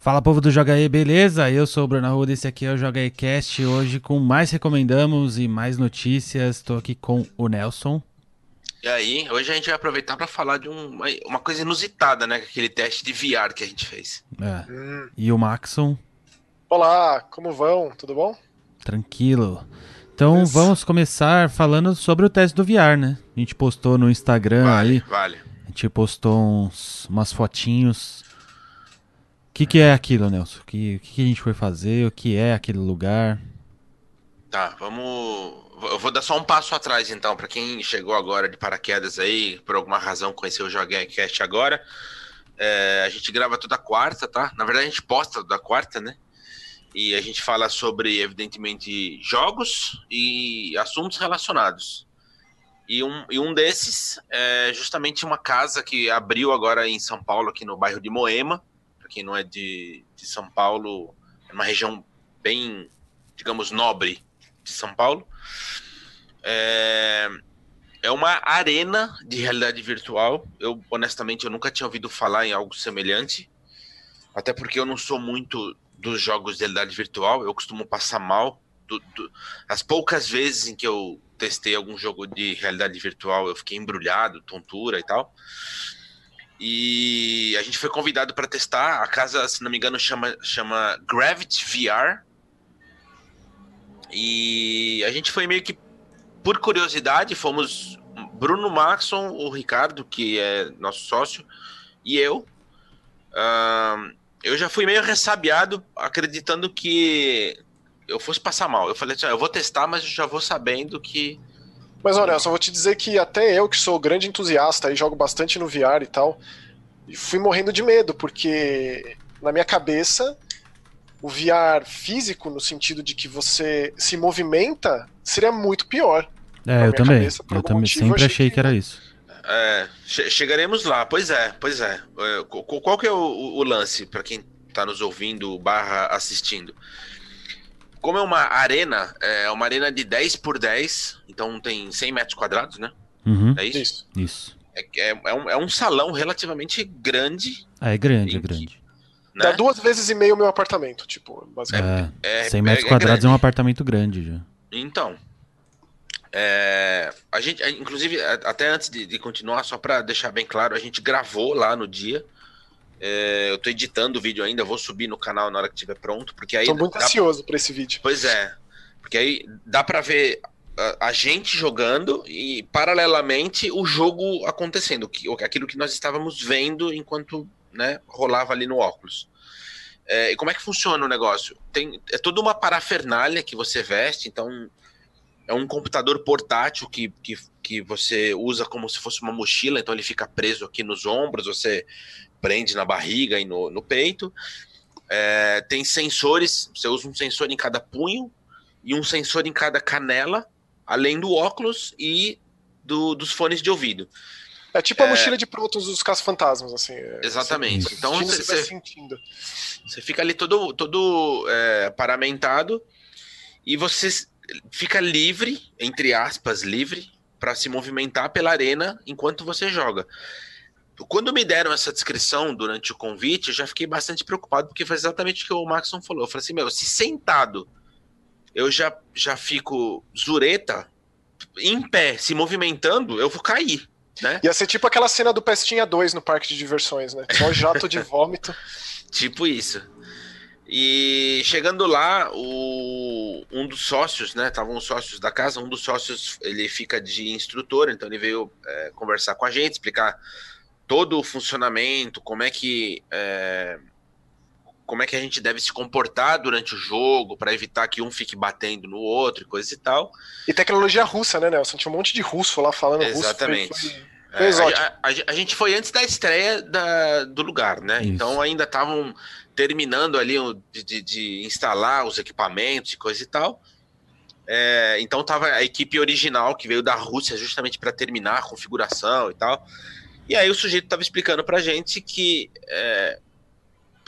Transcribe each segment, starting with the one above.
Fala povo do Joga aí, beleza? Eu sou o Bruno Arruda, esse aqui é o Joga aí Cast, hoje com mais recomendamos e mais notícias. Estou aqui com o Nelson. E aí, hoje a gente vai aproveitar para falar de um, uma coisa inusitada, né? Aquele teste de VR que a gente fez. É. Hum. E o Maxon. Olá, como vão? Tudo bom? Tranquilo. Então Isso. vamos começar falando sobre o teste do VR, né? A gente postou no Instagram vale, aí. Vale. A gente postou uns, umas fotinhos que, que é aquilo, Nelson? O que, que a gente foi fazer? O que é aquele lugar? Tá, vamos. Eu vou dar só um passo atrás, então, para quem chegou agora de paraquedas aí, por alguma razão conheceu o Joguecast agora. É, a gente grava toda quarta, tá? Na verdade, a gente posta toda quarta, né? E a gente fala sobre, evidentemente, jogos e assuntos relacionados. E um, e um desses é justamente uma casa que abriu agora em São Paulo, aqui no bairro de Moema para quem não é de, de São Paulo, é uma região bem, digamos, nobre de São Paulo. É, é uma arena de realidade virtual. Eu, honestamente, eu nunca tinha ouvido falar em algo semelhante. Até porque eu não sou muito dos jogos de realidade virtual. Eu costumo passar mal. Do, do, as poucas vezes em que eu testei algum jogo de realidade virtual, eu fiquei embrulhado, tontura e tal. E a gente foi convidado para testar. A casa, se não me engano, chama, chama Gravity VR. E a gente foi meio que por curiosidade, fomos Bruno Maxon, o Ricardo, que é nosso sócio, e eu. Uh, eu já fui meio ressabiado, acreditando que eu fosse passar mal. Eu falei assim, ah, eu vou testar, mas eu já vou sabendo que mas olha, só vou te dizer que até eu, que sou grande entusiasta e jogo bastante no VR e tal, fui morrendo de medo, porque na minha cabeça o VR físico, no sentido de que você se movimenta, seria muito pior. É, eu também. Cabeça, eu também sempre achei, achei que... que era isso. É, che chegaremos lá, pois é, pois é. é qual que é o, o lance, para quem está nos ouvindo barra assistindo? como é uma arena, é uma arena de 10 por 10, então tem 100 metros quadrados, né? Uhum. É isso? Isso. isso. É, é, é, um, é um salão relativamente grande. Ah, é grande, é grande. Né? Dá duas vezes e meio o meu apartamento, tipo, basicamente. É, é 100 metros é quadrados é, um apartamento grande já. Então. É, a gente, inclusive, até antes de, de continuar, só para deixar bem claro, a gente gravou lá no dia. É, eu tô editando o vídeo ainda, vou subir no canal na hora que estiver pronto, porque aí. Tô muito ansioso pra... esse vídeo. Pois é. Porque aí dá pra ver a, gente jogando e, paralelamente, o jogo acontecendo, que, aquilo que nós estávamos vendo enquanto né, rolava ali no óculos. É, e como é que funciona o negócio? Tem, é toda uma parafernália que você veste, então é um computador portátil que, que, que você usa como se fosse uma mochila, então ele fica preso aqui nos ombros, você prende na barriga e no, no peito. É, tem sensores, você usa um sensor em cada punho e um sensor em cada canela, além do óculos e do, dos fones de ouvido. É tipo a é... mochila de prontos dos caça-fantasmas, assim. É, Exatamente. Então você, você, você, fica ali todo, todo é, paramentado e você fica livre, entre aspas, livre, para se movimentar pela arena enquanto você joga. Quando me deram essa descrição durante o convite, eu já fiquei bastante preocupado, porque foi exatamente o que o Maxon falou. Eu falei assim, meu, se sentado eu já, já fico zureta, em pé, se movimentando, eu vou cair. Né? Ia ser tipo aquela cena do Pestinha 2 no parque de diversões, né? Só jato de vômito. tipo isso. E chegando lá, o, um dos sócios, né? Estavam os sócios da casa, um dos sócios ele fica de instrutor, então ele veio é, conversar com a gente, explicar todo o funcionamento, como é que é, como é que a gente deve se comportar durante o jogo para evitar que um fique batendo no outro e coisa e tal. E tecnologia russa, né, Nelson? Tinha um monte de russo lá falando Exatamente. russo. Exatamente. É, a, a, a, gente foi antes da estreia da, do lugar, né? Isso. Então ainda estavam terminando ali de, de, de, instalar os equipamentos e coisa e tal. É, então tava a equipe original que veio da Rússia justamente para terminar a configuração e tal. E aí o sujeito estava explicando pra gente que é,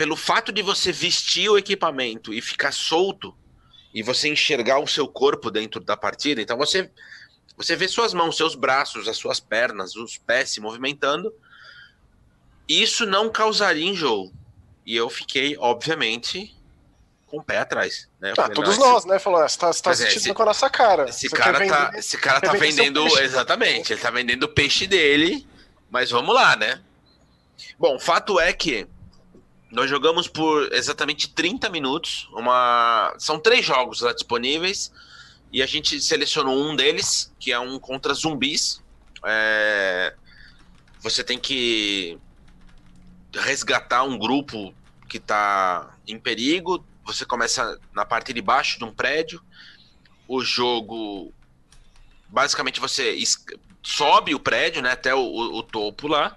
pelo fato de você vestir o equipamento e ficar solto e você enxergar o seu corpo dentro da partida, então você você vê suas mãos, seus braços, as suas pernas, os pés se movimentando. Isso não causaria enjoo. E eu fiquei, obviamente, com o pé atrás. Né? Ah, todos nós, né? Falou, você tá, você tá assistindo esse, com a nossa cara. Esse você cara, tá, esse cara tá vendendo. Exatamente, ele tá vendendo o peixe dele. Mas vamos lá, né? Bom, fato é que nós jogamos por exatamente 30 minutos. Uma... São três jogos lá disponíveis. E a gente selecionou um deles, que é um contra zumbis. É... Você tem que resgatar um grupo que está em perigo. Você começa na parte de baixo de um prédio. O jogo. Basicamente, você sobe o prédio né, até o, o, o topo lá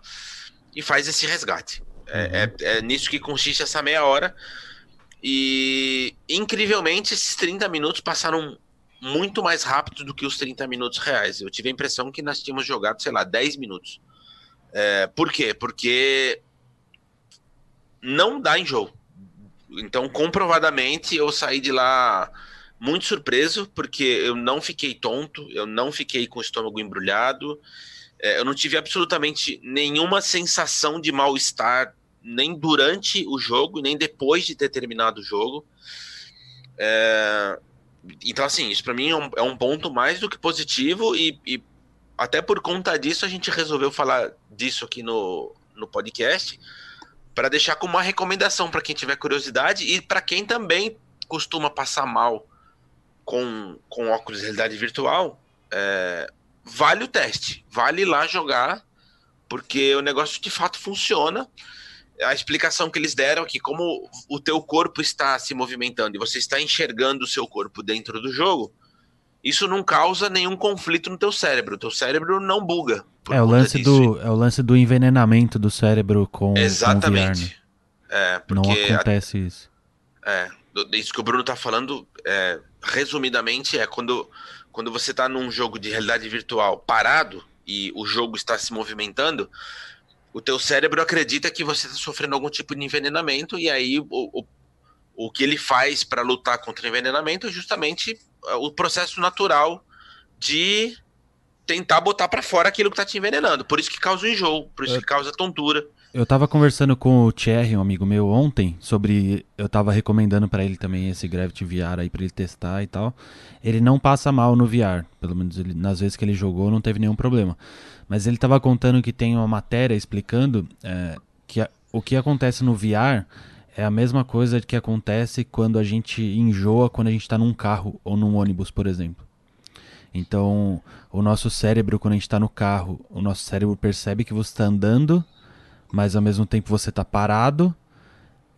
e faz esse resgate. É, é, é, nisso que consiste essa meia hora. E incrivelmente, esses 30 minutos passaram muito mais rápido do que os 30 minutos reais. Eu tive a impressão que nós tínhamos jogado, sei lá, 10 minutos. É, por quê? Porque não dá enjoo. Então, comprovadamente, eu saí de lá muito surpreso, porque eu não fiquei tonto, eu não fiquei com o estômago embrulhado, é, eu não tive absolutamente nenhuma sensação de mal-estar, nem durante o jogo, nem depois de ter terminado o jogo. É, então, assim, isso para mim é um, é um, ponto mais do que positivo, e, e, até por conta disso a gente resolveu falar disso aqui no, no podcast, para deixar como uma recomendação para quem tiver curiosidade e para quem também costuma passar mal com, com óculos de realidade virtual, é, vale o teste, vale lá jogar, porque o negócio de fato funciona. A explicação que eles deram é que como o teu corpo está se movimentando e você está enxergando o seu corpo dentro do jogo, isso não causa nenhum conflito no teu cérebro. O teu cérebro não buga. É o, lance do, é o lance do envenenamento do cérebro com, Exatamente. Com o VR, né? É, porque não acontece a, isso. É, isso que o Bruno está falando é, resumidamente, é quando, quando você está num jogo de realidade virtual parado e o jogo está se movimentando, o teu cérebro acredita que você está sofrendo algum tipo de envenenamento e aí o, o, o que ele faz para lutar contra o envenenamento é justamente é, o processo natural de tentar botar para fora aquilo que está te envenenando. Por isso que causa o enjoo, por isso que causa tontura. Eu tava conversando com o Thierry, um amigo meu, ontem, sobre. Eu tava recomendando para ele também esse Gravity VR aí pra ele testar e tal. Ele não passa mal no VR, pelo menos ele, nas vezes que ele jogou não teve nenhum problema. Mas ele tava contando que tem uma matéria explicando é, que a, o que acontece no VR é a mesma coisa que acontece quando a gente enjoa quando a gente tá num carro ou num ônibus, por exemplo. Então, o nosso cérebro, quando a gente está no carro, o nosso cérebro percebe que você está andando mas ao mesmo tempo você tá parado.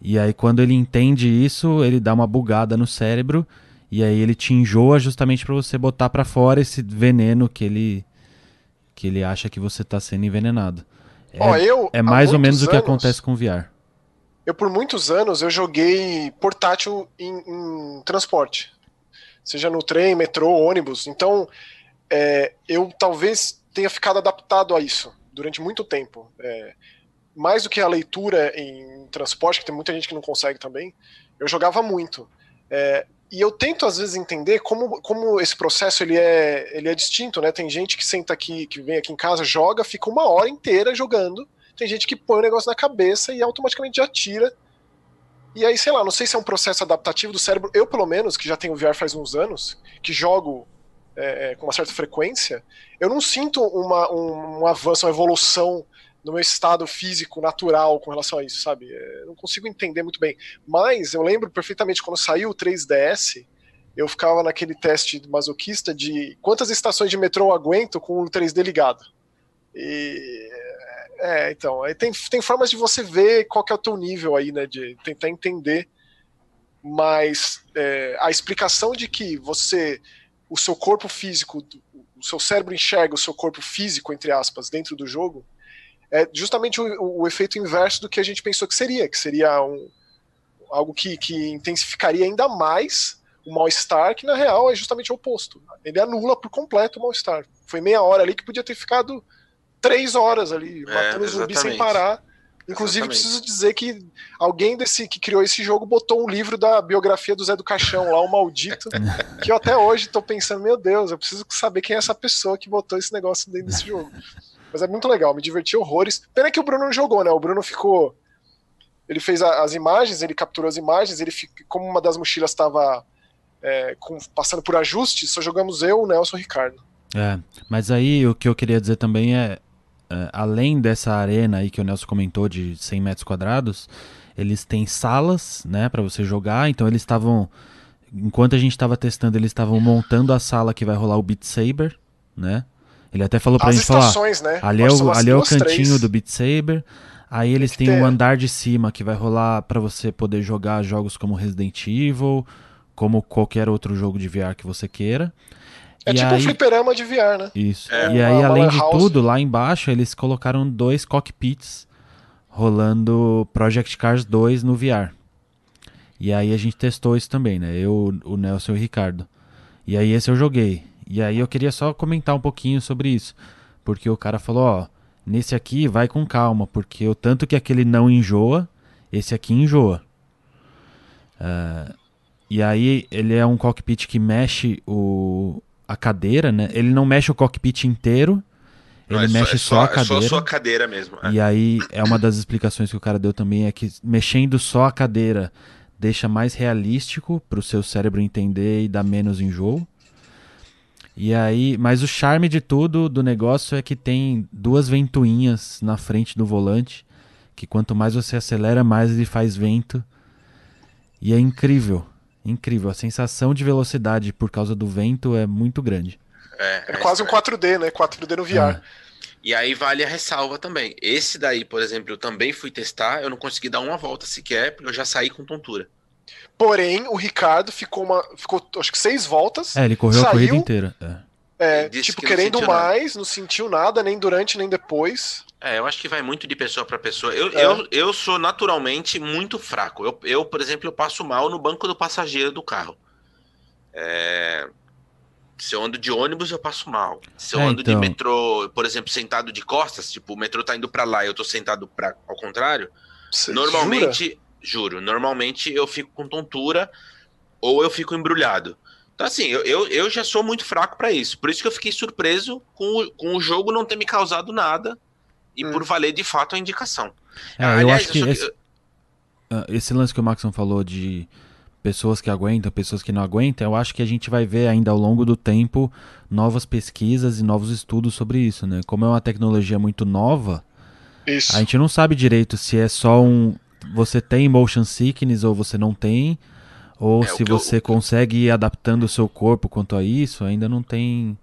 E aí quando ele entende isso, ele dá uma bugada no cérebro e aí ele te enjoa justamente para você botar para fora esse veneno que ele que ele acha que você tá sendo envenenado. É, Ó, eu, é mais ou menos anos, o que acontece com o VR. Eu por muitos anos eu joguei portátil em, em transporte, seja no trem, metrô, ônibus. Então é, eu talvez tenha ficado adaptado a isso durante muito tempo. É, mais do que a leitura em transporte, que tem muita gente que não consegue também, eu jogava muito. É, e eu tento às vezes entender como, como esse processo ele é, ele é distinto, né? Tem gente que senta aqui, que vem aqui em casa, joga, fica uma hora inteira jogando. Tem gente que põe o negócio na cabeça e automaticamente já tira. E aí, sei lá, não sei se é um processo adaptativo do cérebro. Eu, pelo menos, que já tenho VR faz uns anos, que jogo é, é com uma certa frequência, eu não sinto uma, um, um avanço, uma evolução no meu estado físico natural com relação a isso, sabe? É, não consigo entender muito bem. Mas eu lembro perfeitamente quando saiu o 3DS, eu ficava naquele teste masoquista de quantas estações de metrô eu aguento com o 3D ligado. E é, então, aí tem, tem formas de você ver qual que é o teu nível aí, né? De tentar entender. Mas é, a explicação de que você, o seu corpo físico, o seu cérebro enxerga o seu corpo físico, entre aspas, dentro do jogo, é justamente o, o, efeito inverso do que a gente pensou que seria, que seria um, algo que, que intensificaria ainda mais o mal-estar, que na real é justamente o oposto. Ele anula por completo o mal-estar. Foi meia hora ali que podia ter ficado três horas ali, é, matando zumbi sem parar. Inclusive, exatamente. preciso dizer que alguém desse que criou esse jogo botou um livro da biografia do Zé do Caixão lá, o Maldito, que eu até hoje estou pensando, meu Deus, eu preciso saber quem é essa pessoa que botou esse negócio dentro desse jogo. Mas é muito legal, me diverti horrores. Pena que o Bruno não jogou, né? O Bruno ficou ele fez a, as imagens, ele capturou as imagens, ele como uma das mochilas estava é, passando por ajuste, só jogamos eu, o Nelson e o Ricardo. É, mas aí o que eu queria dizer também é, é, além dessa arena aí que o Nelson comentou de 100 metros quadrados, eles têm salas, né, para você jogar, então eles estavam enquanto a gente estava testando, eles estavam montando a sala que vai rolar o Beat Saber, né? Ele até falou pra As gente falar, né? ali é o, ali é o cantinho duas, do Beat Saber. Aí eles têm o um andar de cima que vai rolar para você poder jogar jogos como Resident Evil, como qualquer outro jogo de VR que você queira. É e tipo aí... um fliperama de VR, né? Isso. É, e aí, além de house. tudo, lá embaixo eles colocaram dois cockpits rolando Project Cars 2 no VR. E aí a gente testou isso também, né? Eu, o Nelson e o Ricardo. E aí esse eu joguei. E aí eu queria só comentar um pouquinho sobre isso. Porque o cara falou, ó, nesse aqui vai com calma, porque o tanto que aquele não enjoa, esse aqui enjoa. Uh, e aí ele é um cockpit que mexe o, a cadeira, né? Ele não mexe o cockpit inteiro, ele não, é mexe só, só, a cadeira. É só a sua cadeira mesmo. É. E aí é uma das explicações que o cara deu também, é que mexendo só a cadeira deixa mais realístico para o seu cérebro entender e dar menos enjoo. E aí, mas o charme de tudo do negócio é que tem duas ventoinhas na frente do volante, que quanto mais você acelera, mais ele faz vento. E é incrível, incrível. A sensação de velocidade por causa do vento é muito grande. É, é, é quase um 4D, né? 4D no VR. É. E aí vale a ressalva também. Esse daí, por exemplo, eu também fui testar, eu não consegui dar uma volta sequer, porque eu já saí com tontura. Porém, o Ricardo ficou uma. Ficou, acho que seis voltas. É, ele correu saiu, a corrida inteira. É, é tipo, que querendo não mais, nada. não sentiu nada, nem durante, nem depois. É, eu acho que vai muito de pessoa para pessoa. Eu, é. eu, eu sou naturalmente muito fraco. Eu, eu, por exemplo, eu passo mal no banco do passageiro do carro. É... Se eu ando de ônibus, eu passo mal. Se eu é, ando então... de metrô, por exemplo, sentado de costas, tipo, o metrô tá indo para lá e eu tô sentado pra, ao contrário, Você normalmente. Jura? Juro. Normalmente eu fico com tontura ou eu fico embrulhado. Então, assim, eu, eu, eu já sou muito fraco para isso. Por isso que eu fiquei surpreso com o, com o jogo não ter me causado nada e hum. por valer de fato a indicação. É, Aliás, eu acho que, eu esse, ah, esse, lance que o Maxon falou de pessoas que aguentam, pessoas que não aguentam, eu acho que a gente vai ver ainda ao longo do tempo novas pesquisas e novos estudos sobre isso, né? Como é uma tecnologia muito nova, isso. a gente não sabe direito se é só um, você tem motion sickness ou você não tem, ou é, se você eu... consegue ir adaptando o seu corpo quanto a isso, ainda não tem.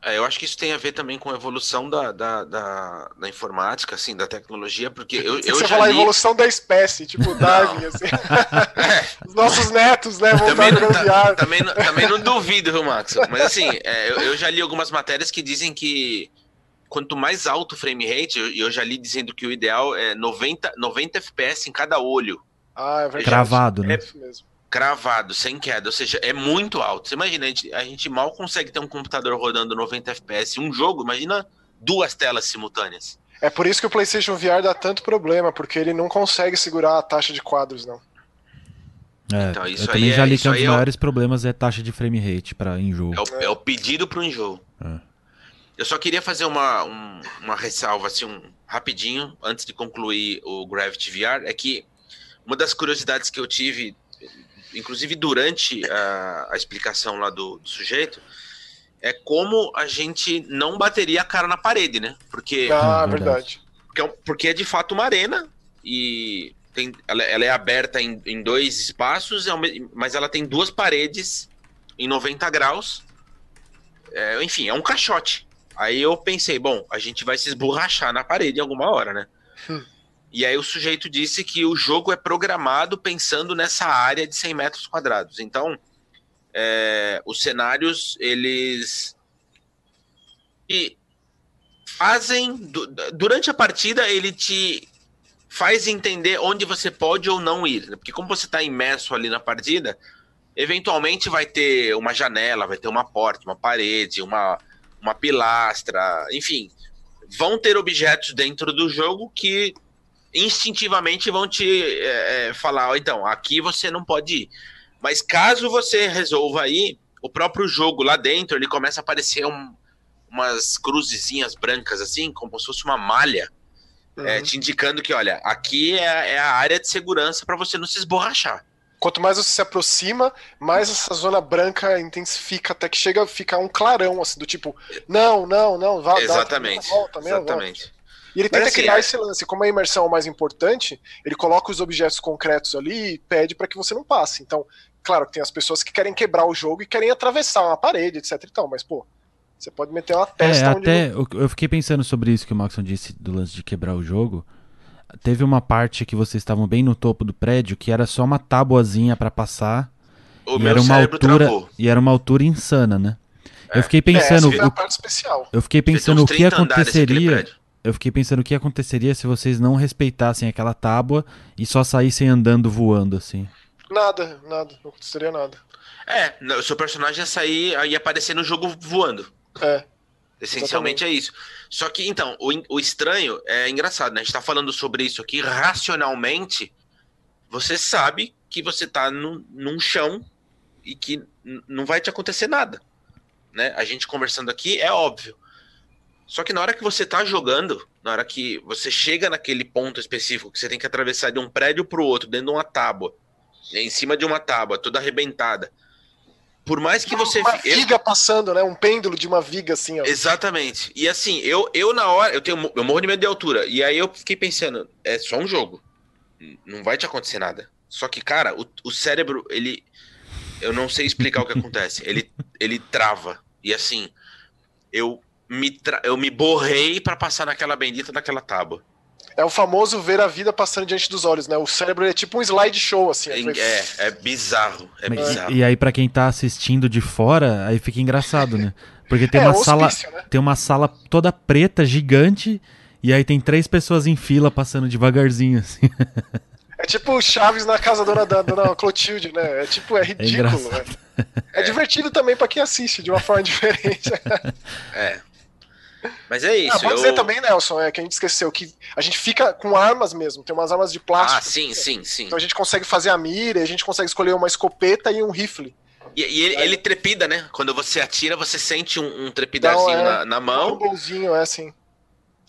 É, eu acho que isso tem a ver também com a evolução da, da, da, da informática, assim, da tecnologia, porque eu, eu você já falar li... evolução da espécie, tipo Darwin, assim. é. Os nossos netos, né, também não, tá, também, não, também não duvido, viu, Max? Mas assim, é, eu, eu já li algumas matérias que dizem que quanto mais alto o frame rate, eu, eu já li dizendo que o ideal é 90, 90 FPS em cada olho. Ah, é verdade. Cravado, né? É mesmo. Cravado, sem queda, ou seja, é muito alto. Você imagina, a gente, a gente mal consegue ter um computador rodando 90 FPS. Um jogo, imagina duas telas simultâneas. É por isso que o PlayStation VR dá tanto problema, porque ele não consegue segurar a taxa de quadros, não. É, então, eu também já é, li que um dos é maiores o... problemas é taxa de frame rate para enjoo. É o, é o pedido para o enjoo. É. Eu só queria fazer uma, um, uma ressalva, assim, um, rapidinho, antes de concluir o Gravity VR, é que uma das curiosidades que eu tive, inclusive durante a, a explicação lá do, do, sujeito, é como a gente não bateria a cara na parede, né? Porque, ah, é verdade. Porque, é porque é de fato uma arena e tem, ela, ela é aberta em, em dois espaços, é mas ela tem duas paredes em 90 graus. É, enfim, é um caixote. Aí eu pensei, bom, a gente vai se esborrachar na parede em alguma hora, né? Hum. E aí o sujeito disse que o jogo é programado pensando nessa área de 100 metros quadrados. Então, é, os cenários, eles... E fazem... Durante a partida, ele te faz entender onde você pode ou não ir. Né? Porque como você está imerso ali na partida, eventualmente vai ter uma janela, vai ter uma porta, uma parede, uma uma pilastra, enfim, vão ter objetos dentro do jogo que instintivamente vão te é, é falar, oh, então, aqui você não pode ir. Mas caso você resolva ir, o próprio jogo lá dentro, ele começa a aparecer um, umas cruzezinhas brancas assim, como se fosse uma malha. é, te indicando que, olha, aqui é, é a área de segurança para você não se esborrachar. Quanto mais você se aproxima, mais essa zona branca intensifica até que chega a ficar um clarão, assim, do tipo, não, não, não, vá, Exatamente. Dá, volta, Exatamente. Volta. E ele tenta assim, criar é- esse lance. Como a imersão é o mais importante, ele coloca os objetos concretos ali e pede para que você não passe. Então, claro que tem as pessoas que querem quebrar o jogo e querem atravessar uma parede, etc e tal, mas, pô, você pode meter uma É, testa onde até eu, eu fiquei pensando sobre isso que o Maxon disse do lance de quebrar o jogo. Teve uma parte que vocês estavam bem no topo do prédio que era só uma tábuazinha pra passar O e meu era uma altura travou. e era uma altura insana, né? É. Eu fiquei É, pensando, é o- parte especial. eu fiquei pensando o que 30 andares aquele aconteceria, eu fiquei pensando o que aconteceria se vocês não respeitassem aquela tábua e só saíssem andando voando assim. Nada, nada, não aconteceria nada. É, o seu personagem ia sair, ia aparecer no jogo voando. É. Essencialmente é isso. Só que, então, o, o estranho é engraçado, né? A gente tá falando sobre isso aqui racionalmente. Você sabe que você tá num, num chão e que não vai te acontecer nada. Né? A gente conversando aqui é óbvio. Só que na hora que você tá jogando, na hora que você chega naquele ponto específico que você tem que atravessar de um prédio pro outro, dentro de uma tábua, em cima de uma tábua, toda arrebentada. Por mais que você. uma eu- viga passando, né? Um pêndulo de uma viga assim, ó. Exatamente. E assim, eu, eu na hora, eu tenho eu morro de medo de altura. E aí eu fiquei pensando, é só um jogo. Não vai te acontecer nada. Só que, cara, o, o cérebro, ele. Eu não sei explicar o que acontece. Ele, ele trava. E assim, eu me, tra- eu me borrei pra passar naquela bendita daquela tábua. É o famoso ver a vida passando diante dos olhos, né? O cérebro é tipo um slideshow, assim. É, Foi- é, é bizarro. É bizarro. E, e aí pra quem tá assistindo de fora, aí fica engraçado, né? Porque tem É, uma um sala, hospício, né? tem uma sala toda preta, gigante, e aí tem três pessoas em fila passando devagarzinho assim. É tipo o Chaves na casa da dona, dona Clotilde, né? É tipo, é ridículo. engraçado. né? É, divertido também pra quem assiste de uma forma diferente. É. Mas é isso. ah, vou eu... dizer também, Nelson, é que a gente esqueceu que a gente fica com armas mesmo, tem umas armas de plástico. Ah, sim, sim, sim. Então a gente consegue fazer a mira, a gente consegue escolher uma escopeta e um rifle. E, e ele, ele trepida, né? Quando você atira, você sente um, um trepidarzinho Então, é, na, na Um mão. bolzinho, é assim.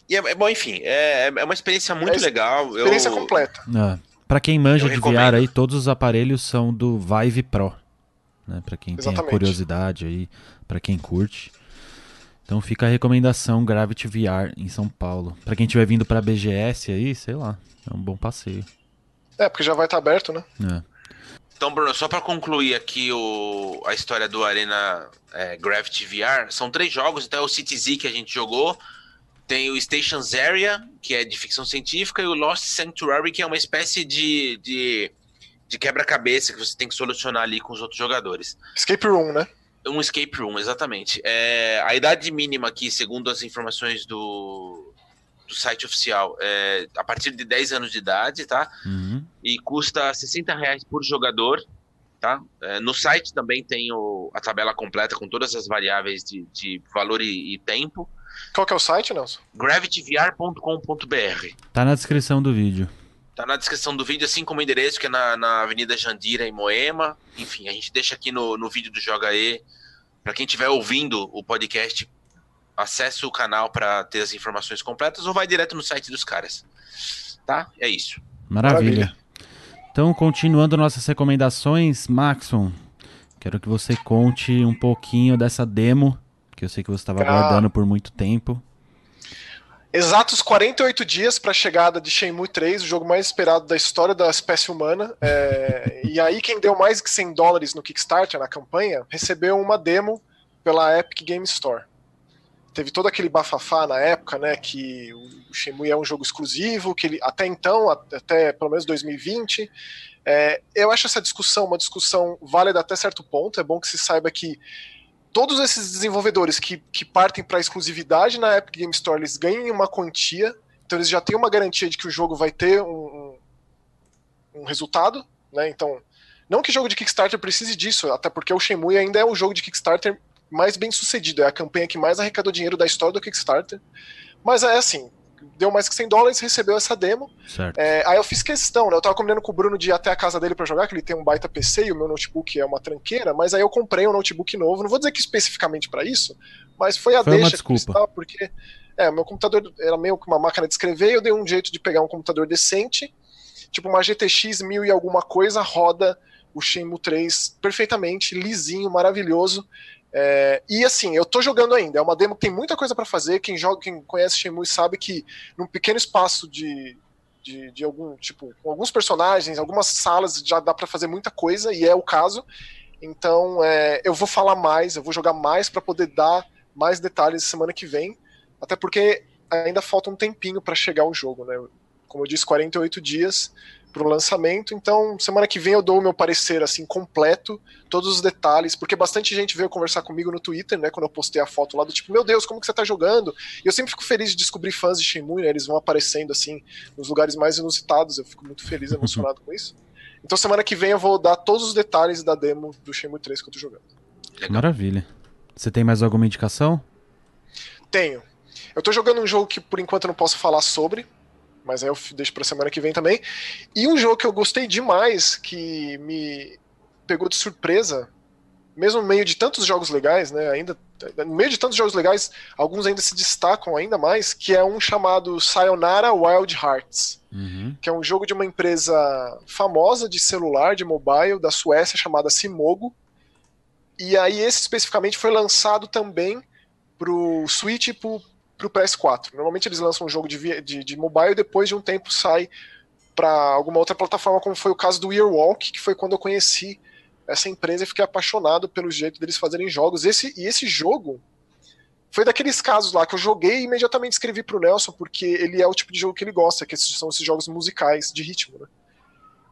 E é, é bom, enfim, é, é uma experiência muito É legal. Experiência eu, completa. Ah, pra quem manja Eu de recomendo. VR aí, todos os aparelhos são do Vive Pro. Né? Pra quem tem Exatamente. curiosidade aí, pra quem curte. Então fica a recomendação Gravity VR em São Paulo. Pra quem tiver vindo pra BGS aí, sei lá, é um bom passeio. É, porque já vai estar aberto, né? É. Então, Bruno, só pra concluir aqui o, a história do Arena é, Gravity VR, são três jogos, então é o City Z que a gente jogou, tem o Stations Area, que é de ficção científica, e o Lost Sanctuary, que é uma espécie de, de, de quebra-cabeça que você tem que solucionar ali com os outros jogadores. Escape Room, né? Um escape room, exatamente. É, a idade mínima aqui, segundo as informações do, do site oficial, é a partir de 10 anos de idade, tá? Uhum. E custa 60 reais por jogador, tá? É, no site também tem o- a tabela completa com todas as variáveis de, de valor e, e tempo. Qual que é o site, Nelson? gravityvr.com.br Tá na descrição do vídeo. Tá na descrição do vídeo, assim como o endereço, que é na, na Avenida Jandira, em Moema. Enfim, a gente deixa aqui no, no vídeo do Joga E. Pra quem estiver ouvindo o podcast, acesse o canal pra ter as informações completas ou vai direto no site dos caras. Tá? É isso. Maravilha. Maravilha. Então, continuando nossas recomendações, Maxon, quero que você conte um pouquinho dessa demo, que eu sei que você estava Ah. aguardando por muito tempo. Exatos 48 dias para a chegada de Shenmue 3, o jogo mais esperado da história da espécie humana. É, e aí, quem deu mais que 100 dólares no Kickstarter, na campanha, recebeu uma demo pela Epic Game Store. Teve todo aquele bafafá na época, né, que o Shenmue é um jogo exclusivo, que ele, até então, até pelo menos 2020. É, eu acho essa discussão uma discussão válida até certo ponto. É bom que se saiba que todos esses desenvolvedores que, que partem para exclusividade na Epic Game Store, eles ganham uma quantia, então eles já têm uma garantia de que o jogo vai ter um, um, um resultado, né? Então, não que jogo de Kickstarter precise disso, até porque o Shenmue ainda é o jogo de Kickstarter mais bem sucedido, é a campanha que mais arrecadou dinheiro da história do Kickstarter. Mas é assim, deu mais que 100 dólares, recebeu essa demo. É, aí eu fiz questão, né? Eu tava combinando com o Bruno de ir até a casa dele pra jogar, que ele tem um baita PC e o meu notebook é uma tranqueira, mas aí eu comprei um notebook novo. Não vou dizer que especificamente pra isso, mas foi a Foi deixa que precisava, porque É, meu computador era meio que uma máquina de escrever, eu dei um jeito de pegar um computador decente, tipo uma GTX 1000 e alguma coisa, roda o Shenmue 3 perfeitamente, lisinho, maravilhoso. É, e assim, eu tô jogando ainda, é uma demo que tem muita coisa para fazer. Quem joga, quem conhece Shenmue sabe que num pequeno espaço de, de, de algum tipo, com alguns personagens, algumas salas já dá para fazer muita coisa, e é o caso. Então, é, eu vou falar mais, eu vou jogar mais para poder dar mais detalhes semana que vem. Até porque ainda falta um tempinho para chegar o jogo, né? Como eu disse, 48 dias para o lançamento. Então, semana que vem eu dou o meu parecer assim completo, todos os detalhes, porque bastante gente veio conversar comigo no Twitter, né, quando eu postei a foto lá do tipo, meu Deus, como que você tá jogando? E eu sempre fico feliz de descobrir fãs de Shenmue, né? Eles vão aparecendo assim nos lugares mais inusitados. Eu fico muito feliz, emocionado com isso. Então, semana que vem eu vou dar todos os detalhes da demo do Shenmue 3 que eu tô jogando. Maravilha. Você tem mais alguma indicação? Tenho. Eu tô jogando um jogo que por enquanto eu não posso falar sobre, mas aí eu deixo pra semana que vem também. E um jogo que eu gostei demais, que me pegou de surpresa, mesmo no meio de tantos jogos legais, né? Ainda no meio de tantos jogos legais, alguns ainda se destacam ainda mais, que é um chamado Sayonara Wild Hearts, uhum. que é um jogo de uma empresa famosa de celular, de mobile, da Suécia, chamada Simogo. E aí esse especificamente foi lançado também pro Switch e pro, pro PS4. Normalmente eles lançam um jogo de, de, de mobile e depois de um tempo sai para alguma outra plataforma, como foi o caso do Earwalk, que foi quando eu conheci essa empresa e fiquei apaixonado pelo jeito deles fazerem jogos. Esse, e esse jogo foi daqueles casos lá que eu joguei e imediatamente escrevi pro Nelson, porque ele é o tipo de jogo que ele gosta, que são esses jogos musicais de ritmo, né?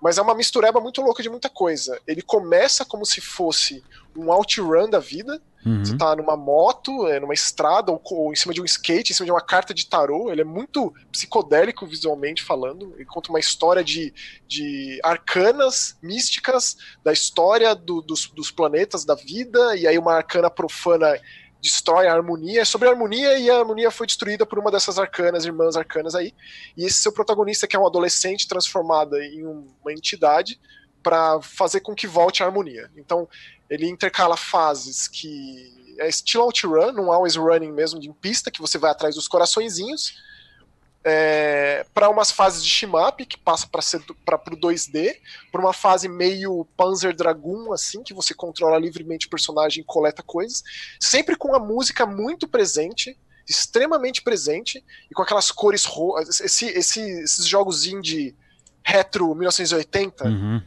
Mas é uma mistureba muito louca de muita coisa. Ele começa como se fosse um outrun da vida, Uhum. Você tá numa moto, é, numa estrada, ou, ou, em cima de um skate, em cima de uma carta de tarô. Ele é muito psicodélico visualmente falando. Ele conta uma história de, de arcanas místicas da história do, dos, dos planetas da vida, e aí uma arcana profana destrói a harmonia. É sobre a harmonia e a harmonia foi destruída por uma dessas arcanas, irmãs arcanas aí. E esse seu protagonista, que é um adolescente transformado em uma entidade, para fazer com que volte a harmonia. Então, ele intercala fases que é estilo outrun, não always running mesmo, de pista, que você vai atrás dos coraçõezinhos, é, para umas fases de shmup, que passa para o 2D, para uma fase meio Panzer Dragoon, assim, que você controla livremente o personagem e coleta coisas, sempre com a música muito presente, extremamente presente, e com aquelas cores roxas, esse, esse, esses jogos indie retro 1980, uhum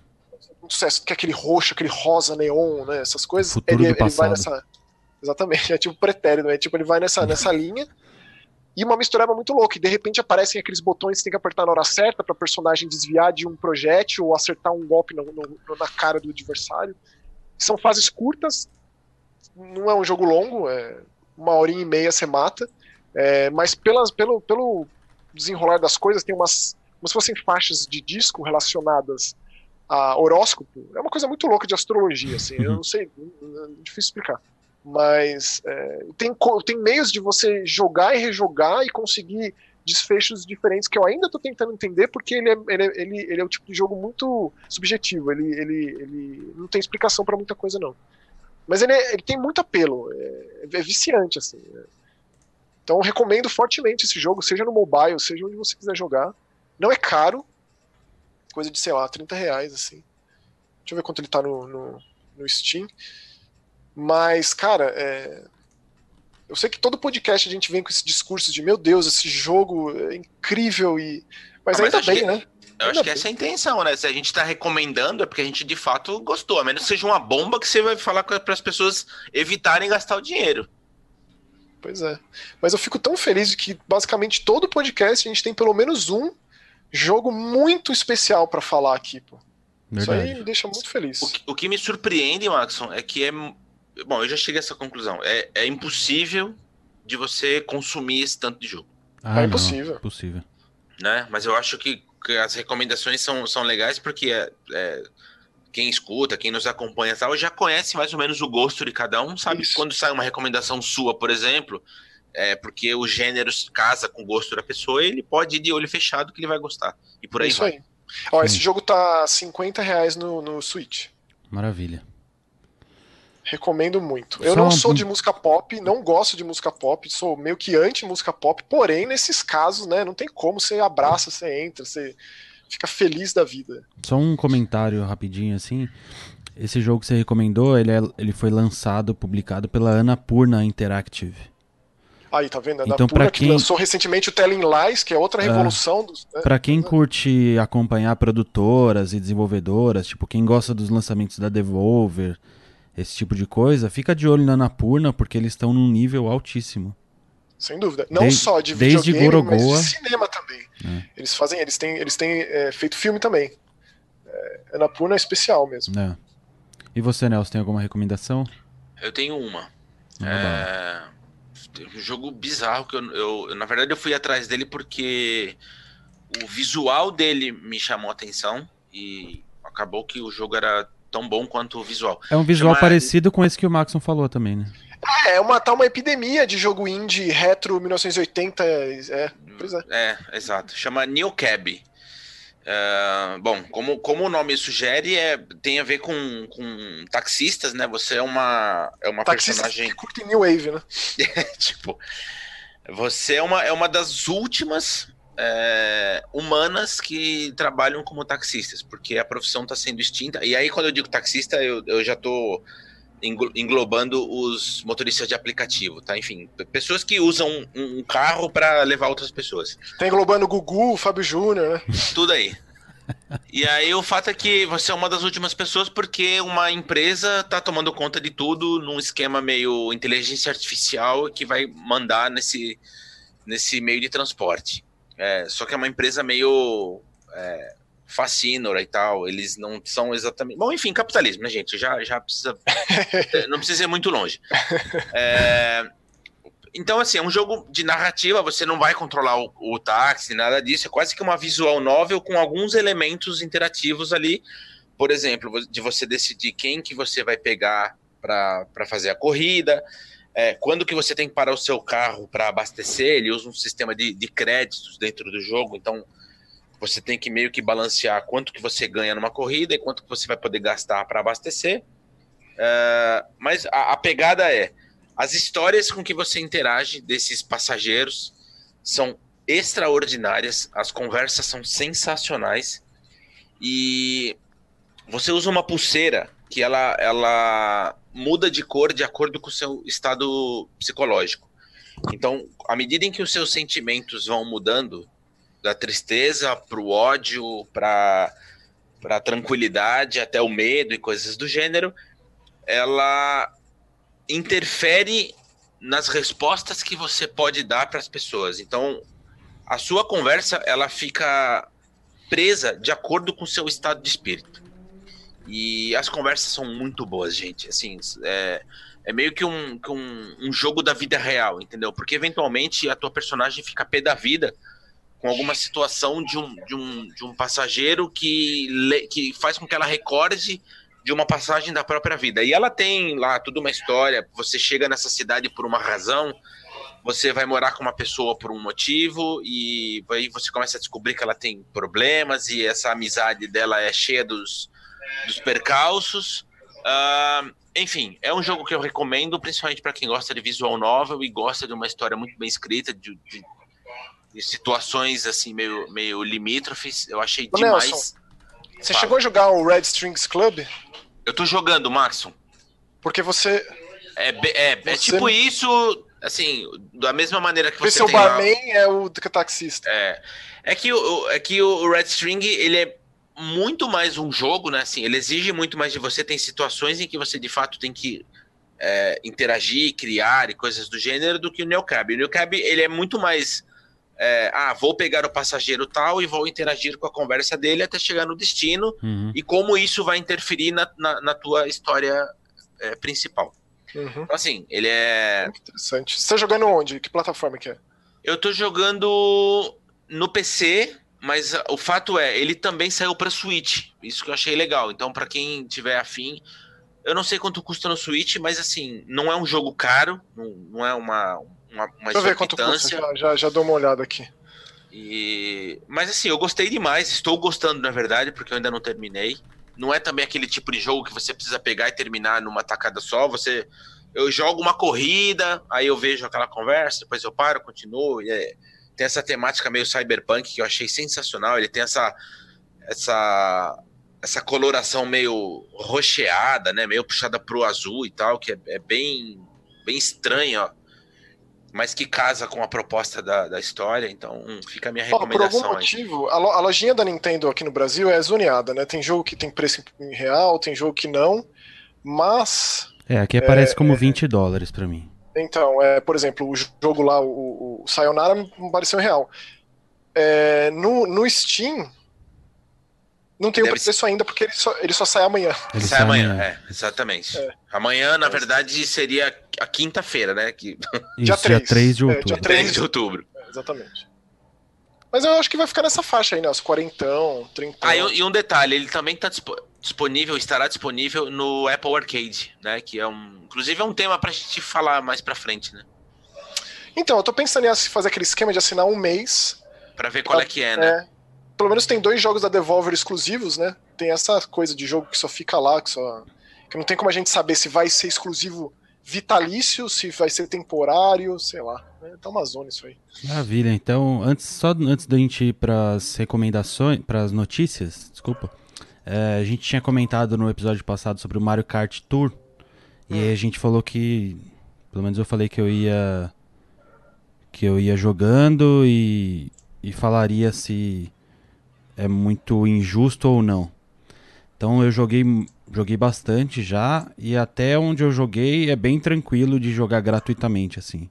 sucesso, que é aquele roxo, aquele rosa neon, né? Essas coisas. Futuro ele, ele vai nessa. Exatamente, é tipo pretérito, é tipo, ele vai nessa, nessa linha. E uma mistureba muito louca, e de repente aparecem aqueles botões que tem que apertar na hora certa para personagem desviar de um projétil ou acertar um golpe no, no, na cara do adversário. São fases curtas, não é um jogo longo, é uma horinha e meia você mata, é, mas pelas, pelo, pelo desenrolar das coisas tem umas como se fossem faixas de disco relacionadas a horóscopo é uma coisa muito louca de astrologia, assim, eu não sei, é difícil explicar. Mas é, tem, tem meios de você jogar e rejogar e conseguir desfechos diferentes que eu ainda estou tentando entender, porque ele é, ele, é, ele, ele é o tipo de jogo muito subjetivo, ele, ele, ele não tem explicação para muita coisa, não. Mas ele, é, ele tem muito apelo, é, é viciante, assim. É. Então recomendo fortemente esse jogo, seja no mobile, seja onde você quiser jogar. Não é caro, coisa de, sei lá, 30 reais, assim. Deixa eu ver quanto ele tá no, no, no Steam. Mas, cara, é... eu sei que todo podcast a gente vem com esse discurso de meu Deus, esse jogo é incrível e. Mas ah, ainda mas bem, que... né? Eu acho que essa é a intenção, né? Se a gente tá recomendando é porque a gente de fato gostou. A menos que seja uma bomba que você vai falar para as pessoas evitarem gastar o dinheiro. Pois é. Mas eu fico tão feliz de que basicamente todo podcast a gente tem pelo menos um jogo muito especial para falar aqui, pô. Isso aí me deixa muito feliz. O que, o que, me surpreende, Maxon, é que é. Bom, eu já cheguei a essa conclusão. É, é impossível de você consumir esse tanto de jogo. Ah, é impossível. Não, impossível. Né? Mas eu acho que, que, as recomendações são, são legais porque é, é, quem escuta, quem nos acompanha tal, já conhece mais ou menos o gosto de cada um, sabe? Isso. Quando sai uma recomendação sua, por exemplo, é, porque o gênero casa com o gosto da pessoa, ele pode ir de olho fechado que ele vai gostar. E por aí Isso vai. aí. Ó, esse jogo tá 50 reais no, no Switch. Maravilha. Recomendo muito. Eu Só não sou de música pop, não gosto de música pop, sou meio que anti-música pop, porém, nesses casos, né, não tem como, você abraça, você entra, você fica feliz da vida. Só um comentário rapidinho, assim. Esse jogo que você recomendou, ele, é, ele foi lançado, publicado pela Annapurna Interactive. Aí, tá vendo? A então, Annapurna quem... que lançou recentemente o Telling Lies, que é outra é. revolução. É, dos, né? Pra quem curte acompanhar produtoras e desenvolvedoras, tipo, quem gosta dos lançamentos da Devolver, esse tipo de coisa, fica de olho na Annapurna, porque eles estão num nível altíssimo. Sem dúvida. Não desde, só de videogame, desde Gorogoa, mas de cinema também. É. Eles fazem, eles têm, eles têm é, feito filme também. É, Annapurna é especial mesmo. É. E você, Nelson, tem alguma recomendação? Eu tenho uma. É... Um jogo bizarro que eu, eu, na verdade, eu fui atrás dele porque o visual dele me chamou a atenção e acabou que o jogo era tão bom quanto o visual. É um visual Chama... parecido com esse que o Maxon falou também, né? É, é uma tá uma epidemia de jogo indie retro 1980, é, pois é. É, exato. Chama New Cab. Uh, bom, como, como o nome sugere, é, tem a ver com, com taxistas, né? Você é uma, é uma personagem. Que curte New Wave, né? é, tipo, você é uma, é uma das últimas é, humanas que trabalham como taxistas, porque a profissão está sendo extinta. E aí, quando eu digo taxista, eu, eu já estou englobando os motoristas de aplicativo, tá? Enfim, pessoas que usam um carro para levar outras pessoas. Tá englobando o Gugu, o Fábio Júnior, né? Tudo aí. E aí o fato é que você é uma das últimas pessoas porque uma empresa tá tomando conta de tudo num esquema meio inteligência artificial que vai mandar nesse, nesse meio de transporte. É, só que é uma empresa meio é, fascínora e tal, eles não são exatamente. Bom, enfim, capitalismo, né, gente? Já, já precisa. não precisa ir muito longe. É... Então, assim, é um jogo de narrativa, você não vai controlar o, o táxi, nada disso. É quase que uma visual novel com alguns elementos interativos ali. Por exemplo, de você decidir quem que você vai pegar para fazer a corrida. É, quando que você tem que parar o seu carro para abastecer, ele usa um sistema de, de créditos dentro do jogo, então você tem que meio que balancear quanto que você ganha numa corrida e quanto que você vai poder gastar para abastecer. Uh, mas a, a, pegada é as histórias com que você interage desses passageiros são extraordinárias, as conversas são sensacionais e você usa uma pulseira que ela, ela muda de cor de acordo com o seu estado psicológico. Então, à medida em que os seus sentimentos vão mudando, da tristeza para o ódio, para a tranquilidade, até o medo e coisas do gênero, ela interfere nas respostas que você pode dar para as pessoas. Então, a sua conversa ela fica presa de acordo com o seu estado de espírito. E as conversas são muito boas, gente. Assim, é, é meio que, um, que um, um jogo da vida real, entendeu? Porque eventualmente a tua personagem fica pé da vida com alguma situação de um, de um, de um passageiro que, que faz com que ela recorde de uma passagem da própria vida. E ela tem lá tudo uma história. Você chega nessa cidade por uma razão, você vai morar com uma pessoa por um motivo, e aí você começa a descobrir que ela tem problemas, e essa amizade dela é cheia dos, dos percalços. Uh, enfim, é um jogo que eu recomendo, principalmente para quem gosta de visual novel e gosta de uma história muito bem escrita, de, de de situações assim meio, meio limítrofes. Eu achei Ô, demais. Nelson, você Fala. chegou a jogar o Red Strings Club? Eu tô jogando, Maxon. Porque você. É, é, é, você... tipo isso, assim, da mesma maneira que você. seu barman lá... é o taxista. É. É que, o, é que o Red String, ele é muito mais um jogo, né? Assim, ele exige muito mais de você. Tem situações em que você de fato tem que é, interagir, criar e coisas do gênero do que o Neocab. O Neocab, ele é muito mais é, ah, vou pegar o passageiro tal e vou interagir com a conversa dele até chegar no destino uhum. e como isso vai interferir na, na, na tua história é, principal. Uhum. Então, assim, ele é. Muito interessante. Você tá jogando onde? Que plataforma que é? Eu tô jogando no PC, mas o fato é, ele também saiu para Switch. Isso que eu achei legal. Então, para quem tiver afim, eu não sei quanto custa no Switch, mas assim, não é um jogo caro, não, não é uma, uma, uma Deixa eu ver quanto custa, já, já, já dou uma olhada aqui. E... Mas assim, eu gostei demais, estou gostando na verdade, porque eu ainda não terminei. não é também aquele tipo de jogo que você precisa pegar e terminar numa tacada só. Você, eu jogo uma corrida, aí eu vejo aquela conversa, depois eu paro, continuo. É, tem essa temática meio cyberpunk que eu achei sensacional. Ele tem essa essa essa coloração meio rocheada, né, meio puxada pro azul e tal, que é, é bem bem estranha, ó mas que casa com a proposta da, da história, então hum, fica a minha recomendação. por algum motivo, a, lo, a, lojinha da Nintendo aqui no Brasil é zoneada, né? Tem jogo que tem preço em real, tem jogo que não, mas. É, aqui aparece é, como 20 é, dólares para mim. Então, é, por exemplo, o jogo lá, o, o Sayonara, me pareceu real. É, no, no Steam, não tem o preço ser... ainda, porque ele só, ele só sai amanhã. Ele sai amanhã, é, exatamente. É. Amanhã, na verdade, seria a quinta-feira, né? Que... Isso, dia 3, dia 3 de outubro. É, dia 3 de outubro. É, exatamente. Mas eu acho que vai ficar nessa faixa aí, né? Os quarentão, trinta. Ah, e um detalhe, ele também está disponível, estará disponível no Apple Arcade, né? Que é um. Inclusive é um tema pra gente falar mais pra frente, né? Então, eu tô pensando em fazer aquele esquema de assinar um mês. Pra ver qual pra, é que é, né? É, pelo menos tem dois jogos da Devolver exclusivos, né? Tem essa coisa de jogo que só fica lá, que só. Que não tem como a gente saber se vai ser exclusivo vitalício, se vai ser temporário, sei lá. É, tá uma zona isso aí. Maravilha. Então, antes, só antes da gente ir para as recomendações, para as notícias, desculpa. É, a gente tinha comentado no episódio passado sobre o Mario Kart Tour. E aí a gente falou que. Pelo menos eu falei que eu ia. Que eu ia jogando e. E falaria se é muito injusto ou não. Então eu joguei, joguei bastante já e até onde eu joguei é bem tranquilo de jogar gratuitamente assim.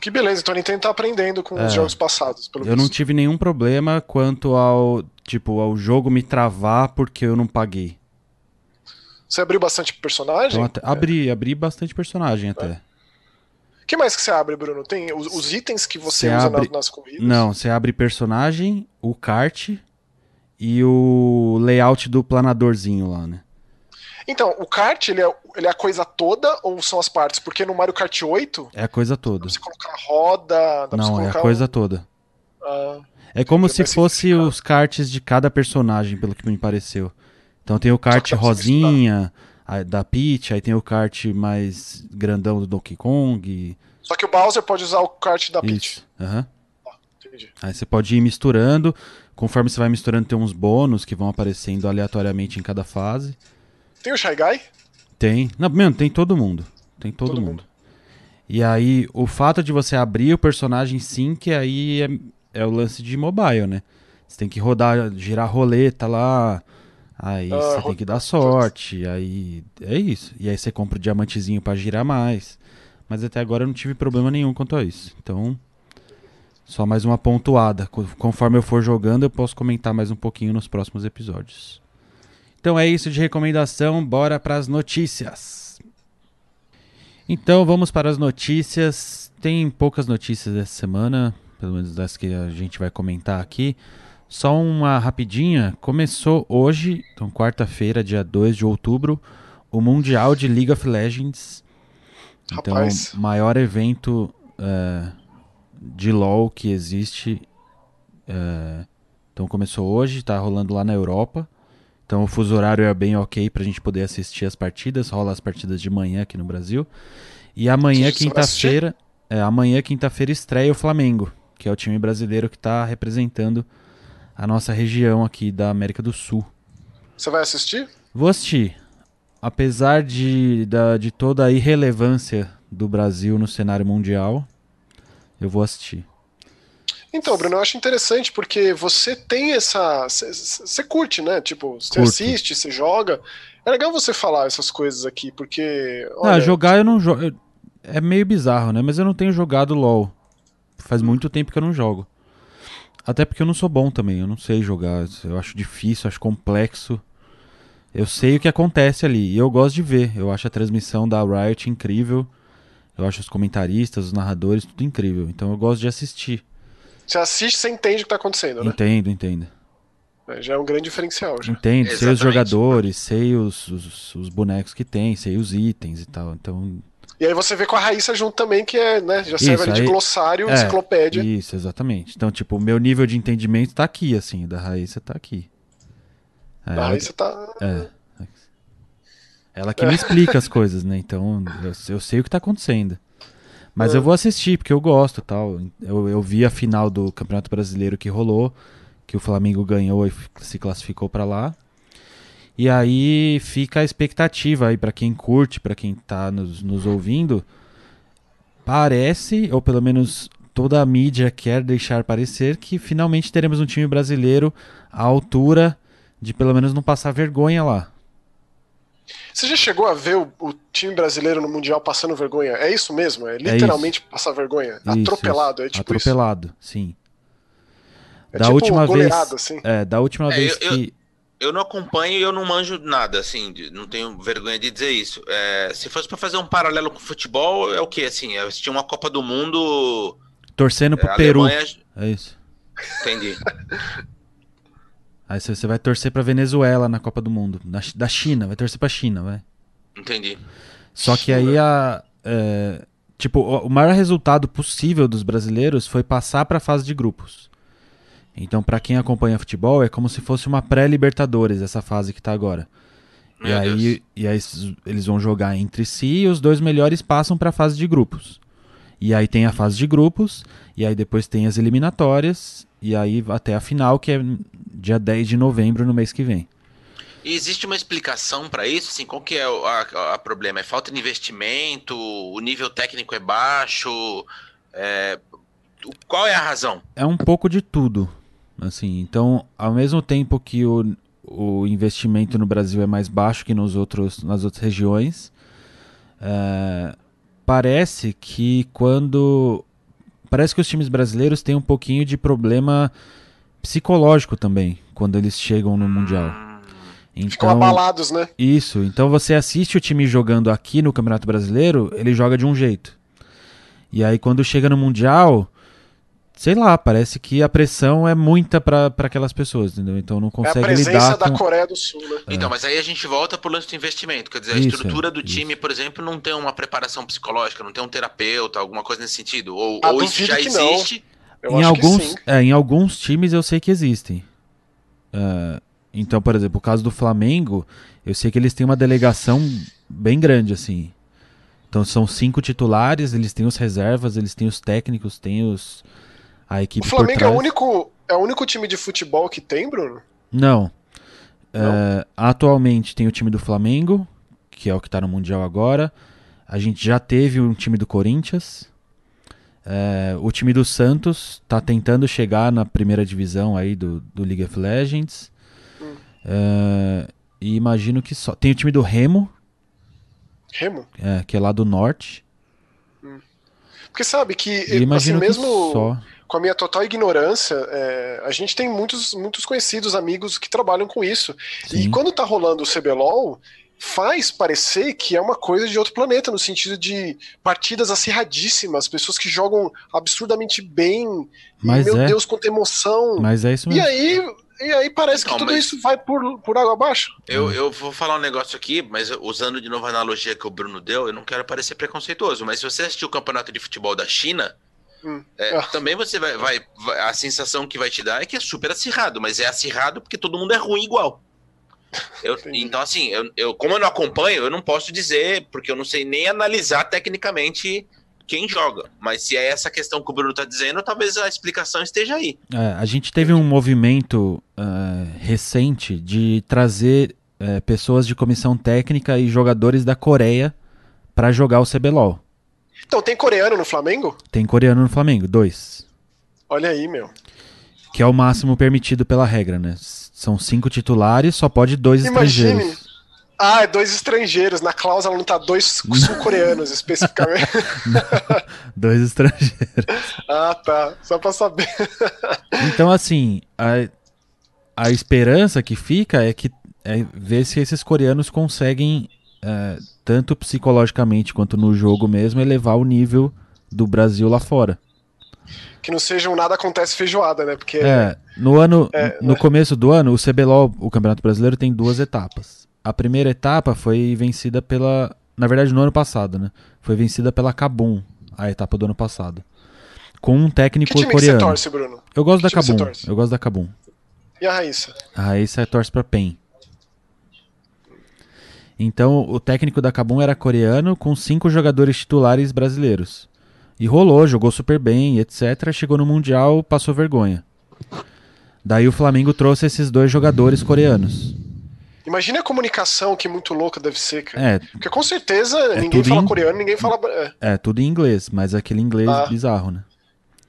Que beleza, então a Nintendo tá aprendendo com é, os jogos passados, Eu visto. não tive nenhum problema quanto ao, tipo, ao jogo me travar porque eu não paguei. Você abriu bastante personagem? Então, até, é. abri, abri bastante personagem até. O que mais que você abre, Bruno? Tem os, os itens que você, você usa abre... nas, nas corridas? Não, você abre personagem, o kart, e o layout do planadorzinho lá, né? Então, o kart, ele é, ele é a coisa toda ou são as partes? Porque no Mario Kart 8... É a coisa toda. Dá pra você colocar roda... Dá Não, é a coisa um... toda. Ah, é como se fosse os karts de cada personagem, pelo que me pareceu. Então tem o kart rosinha da Peach, aí tem o kart mais grandão do Donkey Kong. Só que o Bowser pode usar o kart da Peach. Aham. Uhum. Ah, entendi. Aí você pode ir misturando. Conforme você vai misturando, tem uns bônus que vão aparecendo aleatoriamente em cada fase. Tem o Shy Guy? Tem. Não, mesmo, tem todo mundo. Tem todo, todo mundo. mundo. E aí, o fato de você abrir o personagem sim, que aí é, é o lance de mobile, né? Você tem que rodar, girar roleta lá. Aí ah, você tem que dar sorte. Aí é isso. E aí você compra o diamantezinho para girar mais. Mas até agora eu não tive problema nenhum quanto a isso. Então, só mais uma pontuada. Conforme eu for jogando, eu posso comentar mais um pouquinho nos próximos episódios. Então é isso de recomendação, bora para as notícias. Então vamos para as notícias. Tem poucas notícias essa semana, pelo menos das que a gente vai comentar aqui. Só uma rapidinha. Começou hoje, então quarta-feira, dia 2 de outubro, o Mundial de League of Legends. Então, Rapaz. maior evento uh, de LoL que existe. É, então começou hoje, tá rolando lá na Europa. Então o fuso horário é bem ok pra gente poder assistir as partidas. Rola as partidas de manhã aqui no Brasil. E amanhã, quinta-feira. É, amanhã, quinta-feira, estreia o Flamengo, que é o time brasileiro que está representando a nossa região aqui da América do Sul. Você vai assistir? Vou assistir. Apesar de, da, de toda a irrelevância do Brasil no cenário mundial, eu vou assistir. Então, Bruno, eu acho interessante porque você tem essa. Você curte, né? Tipo, você assiste, você joga. É legal você falar essas coisas aqui, porque. Olha... Ah, jogar eu não jogo. É meio bizarro, né? Mas eu não tenho jogado LOL. Faz muito tempo que eu não jogo. Até porque eu não sou bom também, eu não sei jogar. Eu acho difícil, acho complexo. Eu sei o que acontece ali e eu gosto de ver. Eu acho a transmissão da Riot incrível. Eu acho os comentaristas, os narradores, tudo incrível. Então eu gosto de assistir. Você assiste, você entende o que tá acontecendo, né? Entendo, entendo. É, já é um grande diferencial. Já. Entendo, Exatamente. sei os jogadores, sei os, os, os, bonecos que tem, sei os itens e tal. Então. E aí você vê com a Raíssa junto também, que é, né? Já serve ali de glossário, é, enciclopédia. Isso, exatamente. Então, tipo, o meu nível de entendimento tá aqui, assim, da Raíssa tá aqui. É, a ela, Raíssa tá. é. Ela que me explica as coisas, né? Então eu, eu sei o que tá acontecendo. Mas É. eu vou assistir, porque eu gosto tal. Eu, eu vi a final do Campeonato Brasileiro que rolou, que o Flamengo ganhou e se classificou pra lá. E aí fica a expectativa aí pra quem curte, pra quem tá nos, nos ouvindo. Parece, ou pelo menos toda a mídia quer deixar parecer, que finalmente teremos um time brasileiro à altura de pelo menos não passar vergonha lá. Você já chegou a ver o, o time brasileiro no Mundial passando vergonha? É isso mesmo? É literalmente passar vergonha? Isso, Atropelado, isso. é tipo Atropelado, sim. isso. É da tipo última vez, assim. é, da última É, vez eu- eu- que Eu não acompanho e eu não manjo nada, assim, não tenho vergonha de dizer isso. É, se fosse pra fazer um paralelo com o futebol, é o quê? Assim, eu assisti uma Copa do Mundo. torcendo pro é, Peru, Alemanha. é isso. Entendi. Aí você vai torcer pra Venezuela na Copa do Mundo, da, da China, vai torcer pra China, vai. Entendi. Só que aí a é, tipo, o maior resultado possível dos brasileiros foi passar pra fase de grupos. Então, pra quem acompanha futebol, é como se fosse uma pré-Libertadores essa fase que tá agora. E Meu aí, Deus. e aí eles vão jogar entre si e os dois melhores passam para a fase de grupos. E aí tem a fase de grupos, e aí depois tem as eliminatórias, e aí até a final, que é dia 10 de novembro no mês que vem. E existe uma explicação pra isso? Assim, qual que é o a, a problema? É falta de investimento? O nível técnico é baixo? É, qual é a razão? É um pouco de tudo. Assim, então, ao mesmo tempo que o, o investimento no Brasil é mais baixo que nos outros, nas outras regiões, é, parece que quando. Parece que os times brasileiros têm um pouquinho de problema psicológico também, quando eles chegam no Mundial. Ficam Então, abalados, né? isso. Então você assiste o time jogando aqui no Campeonato Brasileiro, ele joga de um jeito. E aí quando chega no Mundial, sei lá, parece que a pressão é muita pra pra aquelas pessoas, entendeu? Então não É a consegue presença lidar da com... Coreia do Sul, né? Então, mas aí a gente volta pro lance do investimento. Quer dizer, a Isso, estrutura do isso. time, por exemplo, não tem uma preparação psicológica, não tem um terapeuta, alguma coisa nesse sentido. Ou, Ah, ou isso já que não. existe. Eu em acho alguns, que sim. é, em alguns times eu sei que existem. É, então, por exemplo, o caso do Flamengo, eu sei que eles têm uma delegação bem grande, assim. Então são cinco titulares, eles têm os reservas, eles têm os técnicos, têm os a O equipe por Flamengo é trás. o, único, é o único time de futebol que tem, Bruno? Não. Não? É, atualmente tem o time do Flamengo, que é o que tá no Mundial agora. A gente já teve um time do Corinthians. É, o time do Santos tá tentando chegar na primeira divisão aí do, do League of Legends. Hum. É, e imagino que só. Tem o time do Remo, Remo? é, que é lá do norte. Porque sabe que, E assim, imagino mesmo que só. Com a minha total ignorância, é, a gente tem muitos, muitos conhecidos, amigos que trabalham com isso. E Sim. quando tá rolando o CBLOL, faz parecer que é uma coisa de outro planeta, no sentido de partidas acirradíssimas, pessoas que jogam absurdamente bem, Mas e, meu é. Deus, quanta emoção. Mas é isso E mesmo. aí, e aí parece Então, que tudo mas- isso vai por, por água abaixo. Eu, eu vou falar um negócio aqui, mas usando de novo a analogia que o Bruno deu, eu não quero parecer preconceituoso, mas se você assistir o campeonato de futebol da China, Hum. é, Ah. também você vai, vai, A sensação que vai te dar é que é super acirrado, mas é acirrado porque todo mundo é ruim igual. Eu- então, assim, eu, eu- como eu não acompanho, eu não posso dizer, porque eu não sei nem analisar tecnicamente quem joga. Mas se é essa questão que o Bruno tá dizendo, talvez a explicação esteja aí. É, a gente teve um movimento é, recente de trazer é, pessoas de comissão técnica e jogadores da Coreia pra jogar o CBLOL. Então, tem coreano no Flamengo? Tem coreano no Flamengo, dois. Olha aí, meu. Que é o máximo permitido pela regra, né? São cinco titulares, só pode dois Imagine. estrangeiros. Ah, é dois estrangeiros. Na cláusula não tá dois sul-coreanos especificamente. Dois estrangeiros. ah, tá. Só pra saber. Então, assim, a, a esperança que fica é que é ver se esses coreanos conseguem, é, tanto psicologicamente quanto no jogo mesmo, elevar o nível do Brasil lá fora. Que não seja um nada acontece feijoada, né? Porque É, no ano, É, no começo do ano, o CBLOL, o Campeonato Brasileiro, tem duas etapas. A primeira etapa foi vencida pela, na verdade, no ano passado, né? Foi vencida pela Kabum, a etapa do ano passado, com um que técnico time que você coreano. torce, Bruno? Eu gosto da Que você Kabum. Eu gosto da Kabum. E a Raíssa? A Raíssa torce pra PEN. Então, o técnico da Kabum era coreano com cinco jogadores titulares brasileiros. E rolou, jogou super bem, etc. Chegou no Mundial, passou vergonha. Daí o Flamengo trouxe esses dois jogadores coreanos. Imagina a comunicação que muito louca deve ser, cara. É, Porque com certeza É ninguém fala em- coreano, ninguém fala. é, é, tudo em inglês, mas aquele inglês Ah. bizarro, né?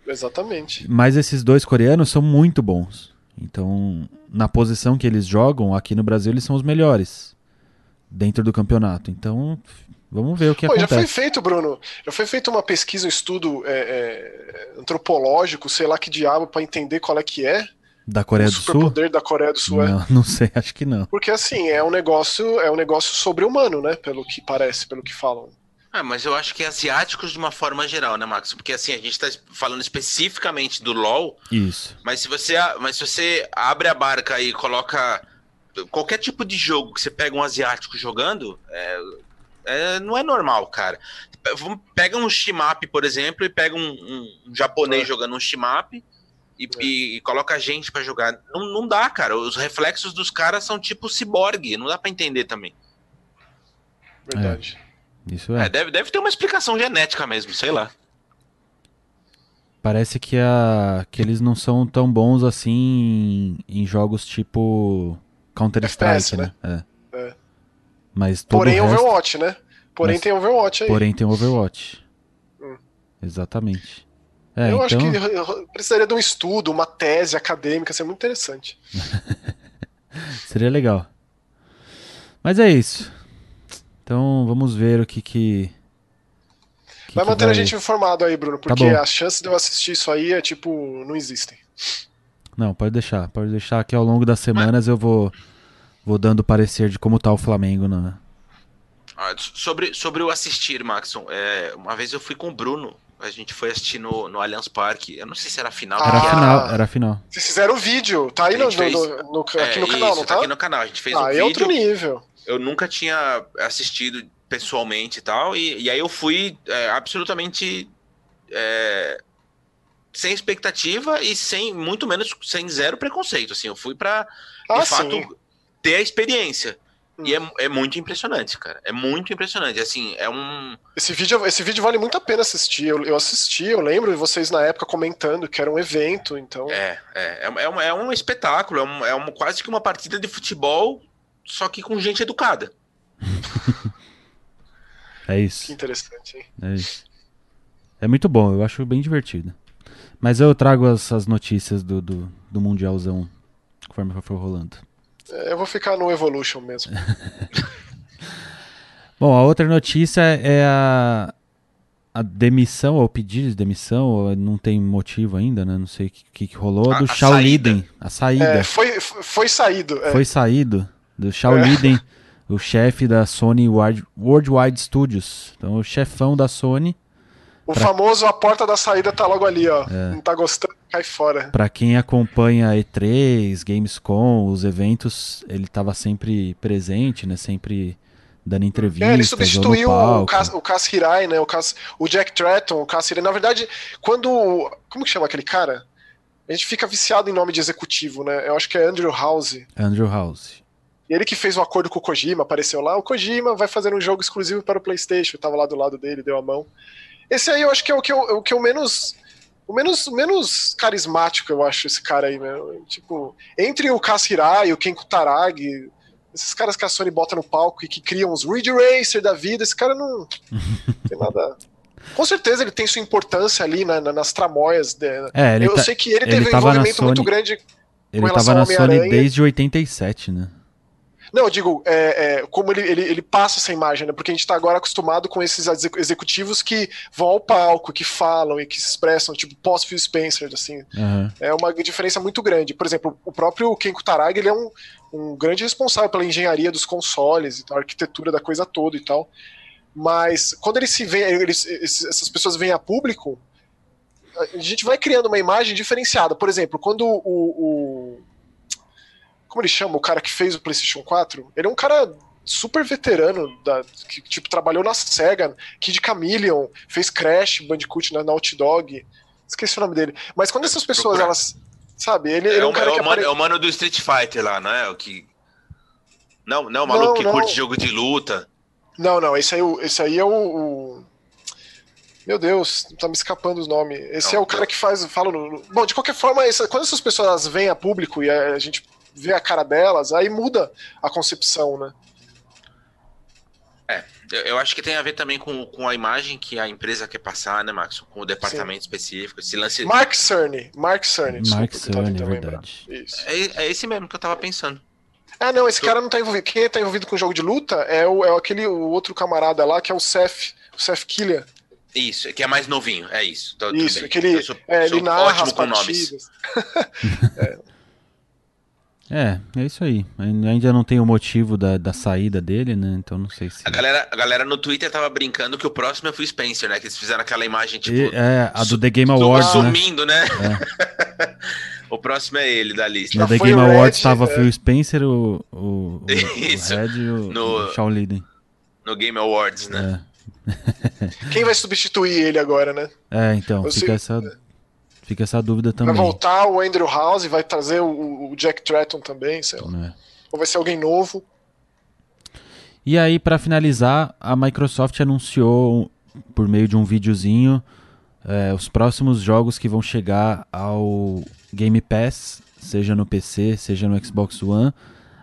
exatamente. Mas esses dois coreanos são muito bons. Então, na posição que eles jogam, aqui no Brasil, eles são os melhores dentro do campeonato. Então, vamos ver o que Pô, já foi acontece. feito, Bruno. Já foi feito uma pesquisa, um estudo é, é, antropológico, sei lá que diabo, pra entender qual é que é Da Coreia o do Sul? superpoder da Coreia do Sul. é. Não, não sei, acho que não. Porque assim, é um negócio, é um negócio sobre-humano, né? Pelo que parece, pelo que falam. Ah, mas eu acho que asiáticos de uma forma geral, né, Max? Porque assim, a gente tá falando especificamente do LoL, Isso. mas se você, mas se você abre a barca e coloca qualquer tipo de jogo que você pega um asiático jogando, é, é- não é normal, cara. Pega um shimap, por exemplo, e pega um, um- um japonês É. jogando um shimap e, É. e- e coloca a gente pra jogar. Não, não dá, cara. Os reflexos dos caras são tipo ciborgue, não dá pra entender também. Verdade. Isso É, é. deve, deve ter uma explicação genética mesmo, sei lá. Parece que, a, que eles não são tão bons assim em, em jogos tipo Counter-Strike, FPS, né? É. É. Mas Porém, resto, Overwatch, né? Porém, Mas- tem Overwatch aí. porém tem Overwatch. Hum. Exatamente. É, Eu então, acho que precisaria de um estudo, uma tese acadêmica, é muito interessante. seria legal. Mas é isso. Então vamos ver o que que... que vai manter a gente informado aí, Bruno, porque Tá as chances de eu assistir isso aí é tipo, não existem. Não, pode deixar. Pode deixar que ao longo das semanas eu vou, vou dando parecer de como tá o Flamengo na, Ah, sobre, sobre o assistir, Maxon, é, uma vez eu fui com o Bruno, a gente foi assistir no, no Allianz Parque. Eu não sei se era a final. Era Ah. que a final, era a final. Vocês fizeram o vídeo, tá aí no, fez- no- no- aqui É, no canal, isso, não tá? aqui no canal. A gente fez ah, um é vídeo. outro nível. Eu nunca tinha assistido pessoalmente e tal. E, e aí eu fui é, absolutamente é, sem expectativa e sem, muito menos, sem zero preconceito. Assim, eu fui pra, de Ah, fato, sim. ter a experiência. Hum. E é, é muito impressionante, cara. É muito impressionante. Assim, é um. Esse vídeo, esse vídeo vale muito a pena assistir. Eu, eu assisti, eu lembro de vocês na época comentando que era um evento, então. É, é, é, é um, é um espetáculo, é, um, é um- quase que uma partida de futebol, só que com gente educada. É Que isso. interessante, hein? É isso. É muito bom, eu acho bem divertido. Mas eu trago as, as notícias do, do, do Mundialzão conforme for rolando. É, Eu vou ficar no Evolution mesmo. Bom, a outra notícia é a, a demissão, ou o pedido de demissão, ou não tem motivo ainda, né? Não sei o que, que, que rolou, A- do a Shaw saída. Liden. A saída. É, foi, foi saído. é. Foi saído do Shaw É. O chefe da Sony Wide- Worldwide Studios. Então, o chefão da Sony. O pra- famoso a porta da saída tá logo ali, ó. É. Não tá gostando, cai fora. Pra quem acompanha a E3, Gamescom, os eventos, ele tava sempre presente, né? Sempre dando entrevistas. É, ele substituiu o. Cas, o Hirai, né? O, o Jack Tratton, o Cass Hirai. Na verdade, quando. Como que chama aquele cara? A gente fica viciado em nome de executivo, né? Eu acho que é Andrew House. Andrew House. Ele que fez o acordo com o Kojima, apareceu lá. O Kojima vai fazer um jogo exclusivo para o PlayStation. Eu tava lá do lado dele, deu a mão. Esse aí eu acho que é o que eu, o que eu menos. O menos, menos carismático, eu acho, esse cara aí, meu. Tipo, entre o e o Ken Kutaragi, esses caras que a Sony bota no palco e que criam os Ridge Racer da vida, esse cara não tem nada. Com certeza ele tem sua importância ali na- na- nas tramóias. de- É, ele, eu tá- sei que ele ele teve um envolvimento muito Sony- grande ele relação tava na Sony desde 87, né? Não, eu digo, é, é, como ele, ele, ele passa essa imagem, né? Porque a gente tá agora acostumado com esses exe- executivos que vão ao palco, que falam e que se expressam, tipo pós-Phil Spencer, assim. Aham. É uma diferença muito grande. Por exemplo, o próprio Ken Kutaragi, ele é um, um grande responsável pela engenharia dos consoles, e tal, a arquitetura da coisa toda e tal. Mas quando ele se vê, eles, essas pessoas vêm a público, a gente vai criando uma imagem diferenciada. Por exemplo, quando o, o- como ele chama, o cara que fez o PlayStation 4, ele é um cara super veterano, da, que tipo, trabalhou na SEGA, Kid Chameleon, fez Crash, Bandicoot na Naughty Dog, esqueci o nome dele. Mas quando essas pessoas, elas, sabe, ele, É, ele é um o, cara é, que o mano, apare... é o mano do Street Fighter lá, não é? O que. Não, não, o maluco Não, que não. curte jogo de luta. Não, não, esse aí, esse aí é o, o- Meu Deus, tá me escapando os nomes. Esse Não, é o cara que faz. Fala no... Bom, de qualquer forma, essa- quando essas pessoas vêm a público e a gente vê a cara delas, aí muda a concepção, né? Eu, eu acho que tem a ver também com, com a imagem que a empresa quer passar, né, Max? Com o departamento específico. Esse lance. Mark Cerny. Mark Cerny, desculpa. Mark Cerny, é verdade. Isso. É, é esse mesmo que eu tava pensando. Ah, não, esse cara não tá envolvido. Quem tá envolvido com jogo de luta é, o, é aquele o outro camarada lá, que é o Seth, o Seth Killian. Isso, que é mais novinho, é isso. Tô- Isso, aquele. É, ele narra ótimo as com nomes. partidas. É, é isso aí. Ainda não tem o motivo da, da saída dele, né? Então não sei se. A galera, a galera no Twitter tava brincando que o próximo é Phil Spencer, né? Que eles fizeram aquela imagem, tipo, E- é, a do The Game Awards, né? sumindo, né? o próximo é ele da lista. No Já The foi Game Awards Red, tava é. Phil Spencer, o, o, o, o. Red e o, No- o Shawn Liden. No Game Awards, né? Quem vai substituir ele agora, né? É, então, Eu fica essa, fica essa dúvida Vai também. voltar o Andrew House, vai trazer o, o Jack Tratton também, sei lá. né? Ou vai ser alguém novo. E aí, pra finalizar, a Microsoft anunciou por meio de um videozinho é, os próximos jogos que vão chegar ao Game Pass, seja no PC, seja no Xbox One,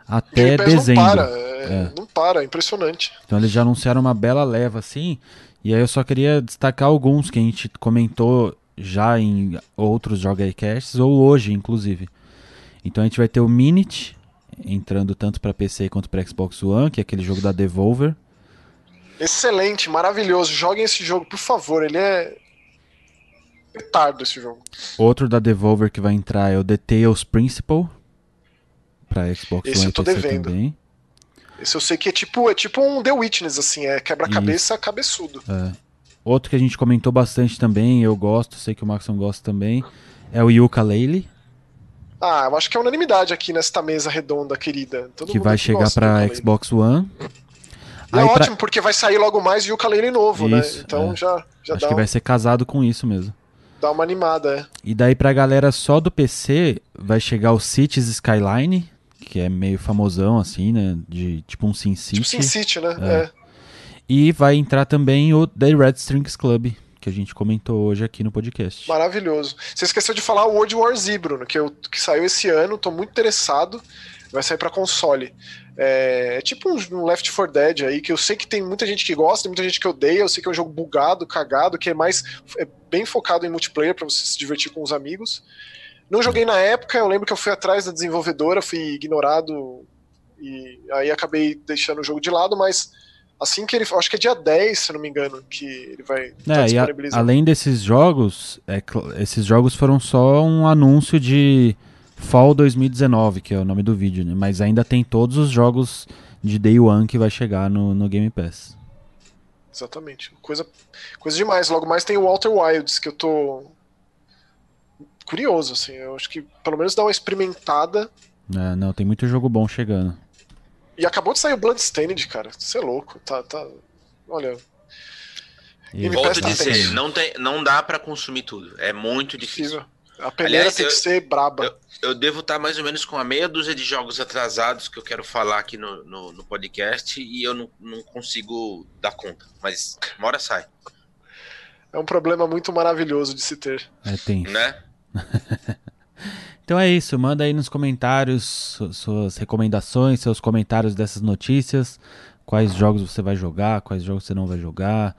até Game Pass dezembro. não para, é, É. não para, é impressionante. Então eles já anunciaram uma bela leva assim. E aí eu só queria destacar alguns que a gente comentou já em outros Jogacasts ou hoje, inclusive. Então a gente vai ter o Minute entrando tanto para PC quanto para Xbox One, que é aquele jogo da Devolver. Excelente, maravilhoso. Joguem esse jogo, por favor. Ele é. Petardo esse jogo. Outro da Devolver que vai entrar é o The Tales Principle para Xbox Esse One eu tô PC devendo. também. Esse eu sei que é tipo, é tipo um The Witness, assim, é quebra-cabeça cabeçudo. Outro que a gente comentou bastante também, eu gosto, sei que o Maxon gosta também, é o Yooka-Laylee. Ah, eu acho que é unanimidade aqui nesta mesa redonda, querida. Todo que vai chegar para. Xbox One. É Aí pra- ótimo, porque vai sair logo mais o ukulele novo, Isso, né? Então é. já, já Acho que um- vai ser casado com isso mesmo. dá uma animada, é. E daí pra galera só do PC vai chegar o Cities Skyline, que é meio famosão assim, né, de tipo um SimCity. Tipo Sin City, né? É. É. E vai entrar também o The Red Strings Club, que a gente comentou hoje aqui no podcast. Maravilhoso. Você esqueceu de falar o World War Z, Bruno, que, eu, que saiu esse ano, tô muito interessado. Vai sair pra console. É, é tipo um, Left 4 Dead aí, que eu sei que tem muita gente que gosta, tem muita gente que odeia. Eu sei que é um jogo bugado, cagado, que é mais é bem focado em multiplayer pra você se divertir com os amigos. Não joguei na época, eu lembro que eu fui atrás da desenvolvedora, fui ignorado e aí acabei deixando o jogo de lado, mas assim que ele. Acho que é dia 10, se não me engano, que ele vai estar É, a- disponibilizado. além desses jogos, é esses jogos foram só um anúncio de Fall 2019, que é o nome do vídeo, né? Mas ainda tem todos os jogos de Day One que vai chegar no, no Game Pass. Exatamente. Coisa, coisa demais. Logo mais tem o Walter Wilds, que eu tô curioso, assim. Eu acho que pelo menos dá uma experimentada. É, não, tem muito jogo bom chegando. E acabou de sair o Bloodstained, cara. Você é louco. Tá, tá. Olha, E- Volto a dizer, não, tem, não dá pra consumir tudo. É muito difícil. A peneira Aliás, tem eu- que ser braba. Eu devo estar mais ou menos com a meia dúzia de jogos atrasados que eu quero falar aqui no, no, no podcast e eu não, não consigo dar conta. Mas uma hora sai, É um problema muito maravilhoso de se ter. É tenso. né? Então é isso, manda aí nos comentários su- suas recomendações, seus comentários dessas notícias, quais jogos você vai jogar, quais jogos você não vai jogar,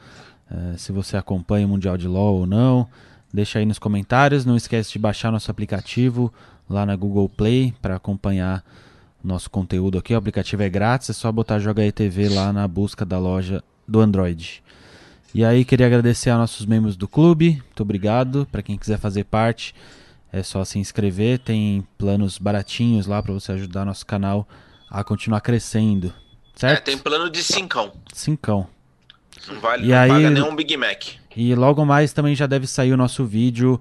eh, se você acompanha o Mundial de LoL ou não. Deixa aí nos comentários, não esquece de baixar nosso aplicativo lá na Google Play para acompanhar nosso conteúdo aqui. O aplicativo é grátis, é só botar Joga aí TV lá na busca da loja do Android. E aí queria agradecer a nossos membros do clube, muito obrigado. Para quem quiser fazer parte, é só se inscrever, tem planos baratinhos lá para você ajudar nosso canal a continuar crescendo. É, Certo? tem plano de cincão. Cincão. Não vale, E não aí- paga nenhum Big Mac. E logo mais também já deve sair o nosso vídeo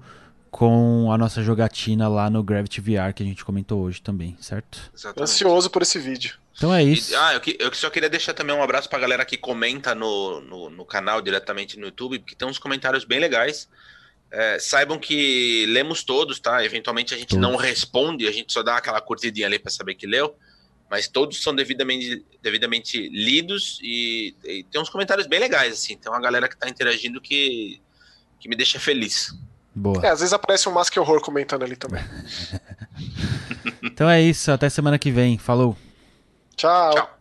com a nossa jogatina lá no Gravity VR que a gente comentou hoje também, certo? Exatamente. Ansioso por esse vídeo. Então é E- isso. ah, eu, que- eu só queria deixar também um abraço pra galera que comenta no, no, no canal diretamente no YouTube, porque tem uns comentários bem legais. É, saibam que lemos todos, tá? Eventualmente a gente Todos. não responde, a gente só dá aquela curtidinha ali pra saber que leu. mas todos são devidamente, devidamente lidos e, e tem uns comentários bem legais, assim. Tem uma galera que está interagindo que, que me deixa feliz. Boa. É, às vezes aparece um Mask Horror comentando ali também. então é isso, até semana que vem. Falou. Tchau. Tchau.